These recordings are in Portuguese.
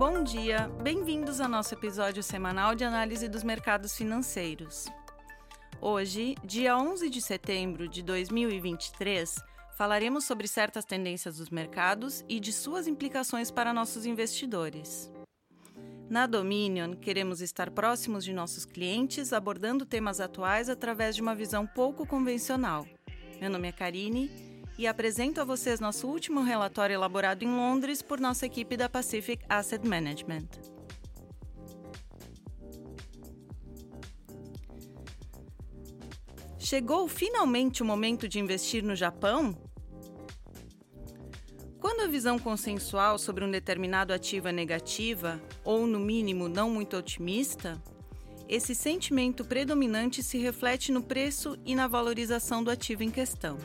Bom dia, bem-vindos ao nosso episódio semanal de análise dos mercados financeiros. Hoje, dia 11 de setembro de 2023, falaremos sobre certas tendências dos mercados e de suas implicações para nossos investidores. Na Dominion, queremos estar próximos de nossos clientes, abordando temas atuais através de uma visão pouco convencional. Meu nome é Karine e apresento a vocês nosso último relatório elaborado em Londres por nossa equipe da Pacific Asset Management. Chegou finalmente o momento de investir no Japão? Quando a visão consensual sobre um determinado ativo é negativa, ou no mínimo não muito otimista, esse sentimento predominante se reflete no preço e na valorização do ativo em questão.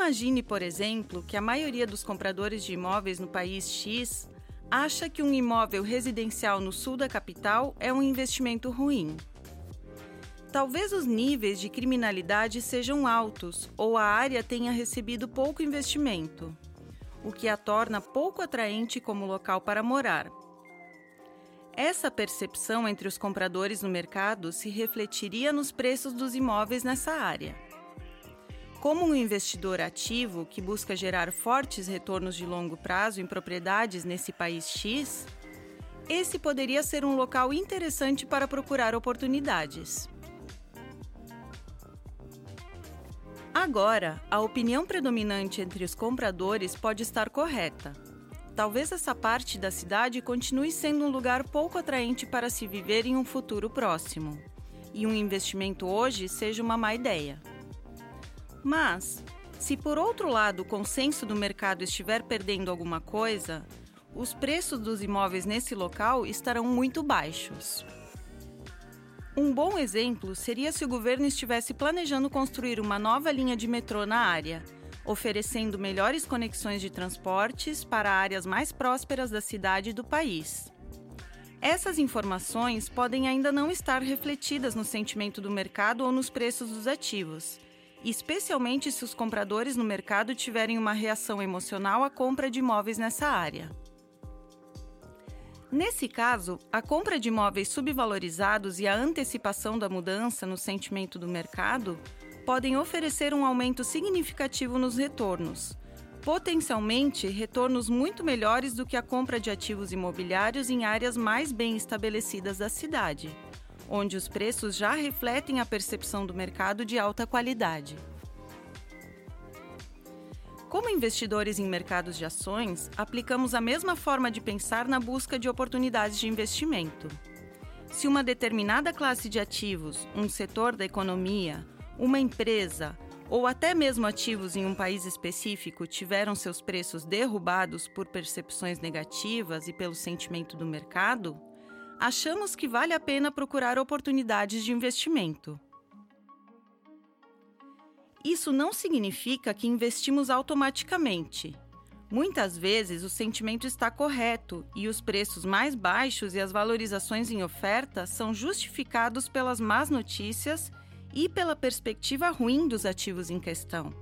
Imagine, por exemplo, que a maioria dos compradores de imóveis no país X acha que um imóvel residencial no sul da capital é um investimento ruim. Talvez os níveis de criminalidade sejam altos ou a área tenha recebido pouco investimento, o que a torna pouco atraente como local para morar. Essa percepção entre os compradores no mercado se refletiria nos preços dos imóveis nessa área. Como um investidor ativo que busca gerar fortes retornos de longo prazo em propriedades nesse país X, esse poderia ser um local interessante para procurar oportunidades. Agora, a opinião predominante entre os compradores pode estar correta. Talvez essa parte da cidade continue sendo um lugar pouco atraente para se viver em um futuro próximo, e um investimento hoje seja uma má ideia. Mas, se por outro lado o consenso do mercado estiver perdendo alguma coisa, os preços dos imóveis nesse local estarão muito baixos. Um bom exemplo seria se o governo estivesse planejando construir uma nova linha de metrô na área, oferecendo melhores conexões de transportes para áreas mais prósperas da cidade e do país. Essas informações podem ainda não estar refletidas no sentimento do mercado ou nos preços dos ativos especialmente se os compradores no mercado tiverem uma reação emocional à compra de imóveis nessa área. Nesse caso, a compra de imóveis subvalorizados e a antecipação da mudança no sentimento do mercado podem oferecer um aumento significativo nos retornos, potencialmente retornos muito melhores do que a compra de ativos imobiliários em áreas mais bem estabelecidas da cidade onde os preços já refletem a percepção do mercado de alta qualidade. Como investidores em mercados de ações, aplicamos a mesma forma de pensar na busca de oportunidades de investimento. Se uma determinada classe de ativos, um setor da economia, uma empresa ou até mesmo ativos em um país específico tiveram seus preços derrubados por percepções negativas e pelo sentimento do mercado, achamos que vale a pena procurar oportunidades de investimento. Isso não significa que investimos automaticamente. Muitas vezes o sentimento está correto e os preços mais baixos e as valorizações em oferta são justificados pelas más notícias e pela perspectiva ruim dos ativos em questão.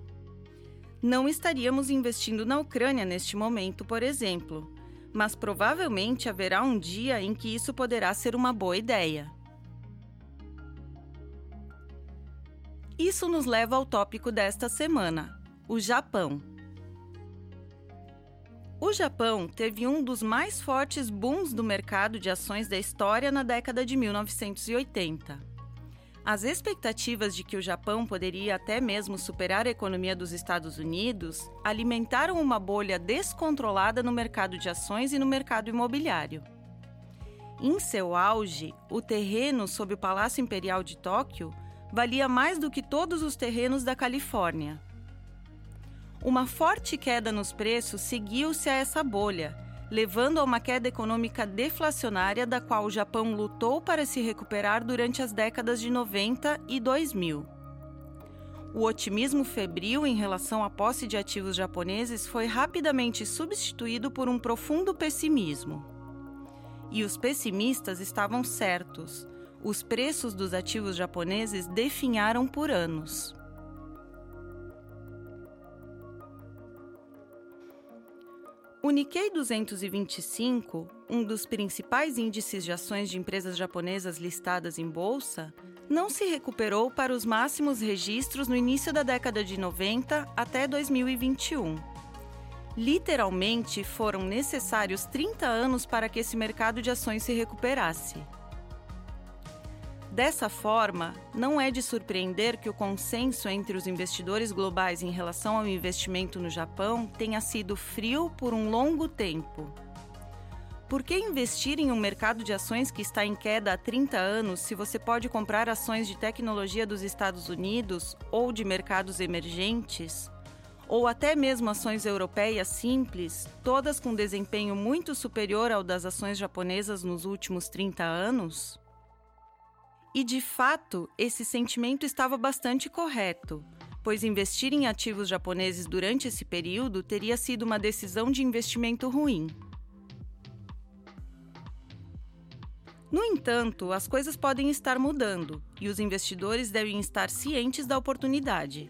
Não estaríamos investindo na Ucrânia neste momento, por exemplo, mas provavelmente haverá um dia em que isso poderá ser uma boa ideia. Isso nos leva ao tópico desta semana: o Japão. O Japão teve um dos mais fortes booms do mercado de ações da história na década de 1980. As expectativas de que o Japão poderia até mesmo superar a economia dos Estados Unidos alimentaram uma bolha descontrolada no mercado de ações e no mercado imobiliário. Em seu auge, o terreno sob o Palácio Imperial de Tóquio valia mais do que todos os terrenos da Califórnia. Uma forte queda nos preços seguiu-se a essa bolha levando a uma queda econômica deflacionária da qual o Japão lutou para se recuperar durante as décadas de 90 e 2000. O otimismo febril em relação à posse de ativos japoneses foi rapidamente substituído por um profundo pessimismo. E os pessimistas estavam certos. Os preços dos ativos japoneses definharam por anos. O Nikkei 225, um dos principais índices de ações de empresas japonesas listadas em bolsa, não se recuperou para os máximos registros no início da década de 90 até 2021. Literalmente, foram necessários 30 anos para que esse mercado de ações se recuperasse. Dessa forma, não é de surpreender que o consenso entre os investidores globais em relação ao investimento no Japão tenha sido frio por um longo tempo. Por que investir em um mercado de ações que está em queda há 30 anos se você pode comprar ações de tecnologia dos Estados Unidos ou de mercados emergentes? Ou até mesmo ações europeias simples, todas com desempenho muito superior ao das ações japonesas nos últimos 30 anos? E de fato, esse sentimento estava bastante correto, pois investir em ativos japoneses durante esse período teria sido uma decisão de investimento ruim. No entanto, as coisas podem estar mudando e os investidores devem estar cientes da oportunidade.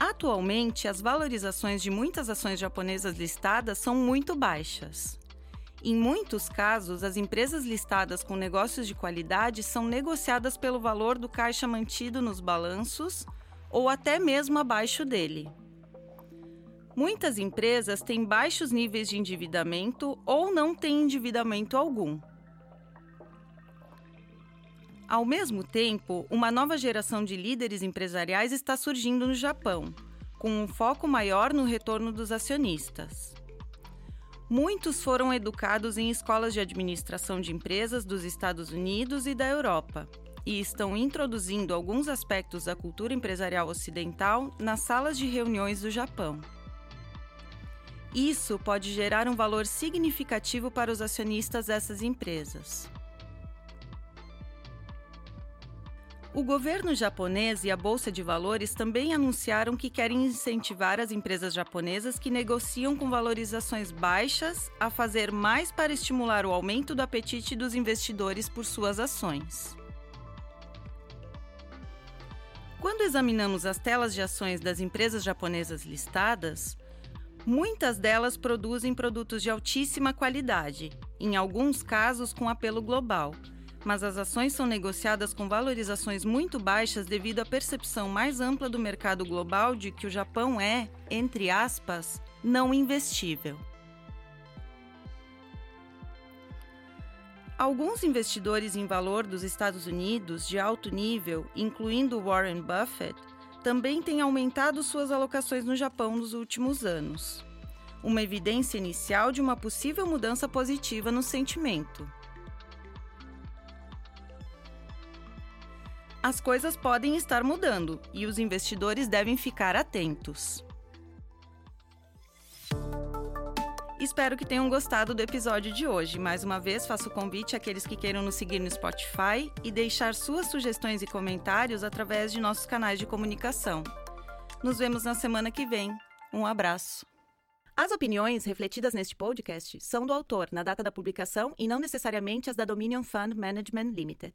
Atualmente, as valorizações de muitas ações japonesas listadas são muito baixas. Em muitos casos, as empresas listadas com negócios de qualidade são negociadas pelo valor do caixa mantido nos balanços ou até mesmo abaixo dele. Muitas empresas têm baixos níveis de endividamento ou não têm endividamento algum. Ao mesmo tempo, uma nova geração de líderes empresariais está surgindo no Japão, com um foco maior no retorno dos acionistas. Muitos foram educados em escolas de administração de empresas dos Estados Unidos e da Europa e estão introduzindo alguns aspectos da cultura empresarial ocidental nas salas de reuniões do Japão. Isso pode gerar um valor significativo para os acionistas dessas empresas. O governo japonês e a Bolsa de Valores também anunciaram que querem incentivar as empresas japonesas que negociam com valorizações baixas a fazer mais para estimular o aumento do apetite dos investidores por suas ações. Quando examinamos as telas de ações das empresas japonesas listadas, muitas delas produzem produtos de altíssima qualidade, em alguns casos com apelo global mas as ações são negociadas com valorizações muito baixas devido à percepção mais ampla do mercado global de que o Japão é, entre aspas, não investível. Alguns investidores em valor dos Estados Unidos de alto nível, incluindo Warren Buffett, também têm aumentado suas alocações no Japão nos últimos anos. Uma evidência inicial de uma possível mudança positiva no sentimento. As coisas podem estar mudando e os investidores devem ficar atentos. Espero que tenham gostado do episódio de hoje. Mais uma vez, faço o convite àqueles que queiram nos seguir no Spotify e deixar suas sugestões e comentários através de nossos canais de comunicação. Nos vemos na semana que vem. Um abraço. As opiniões refletidas neste podcast são do autor na data da publicação e não necessariamente as da Dominion Fund Management Limited.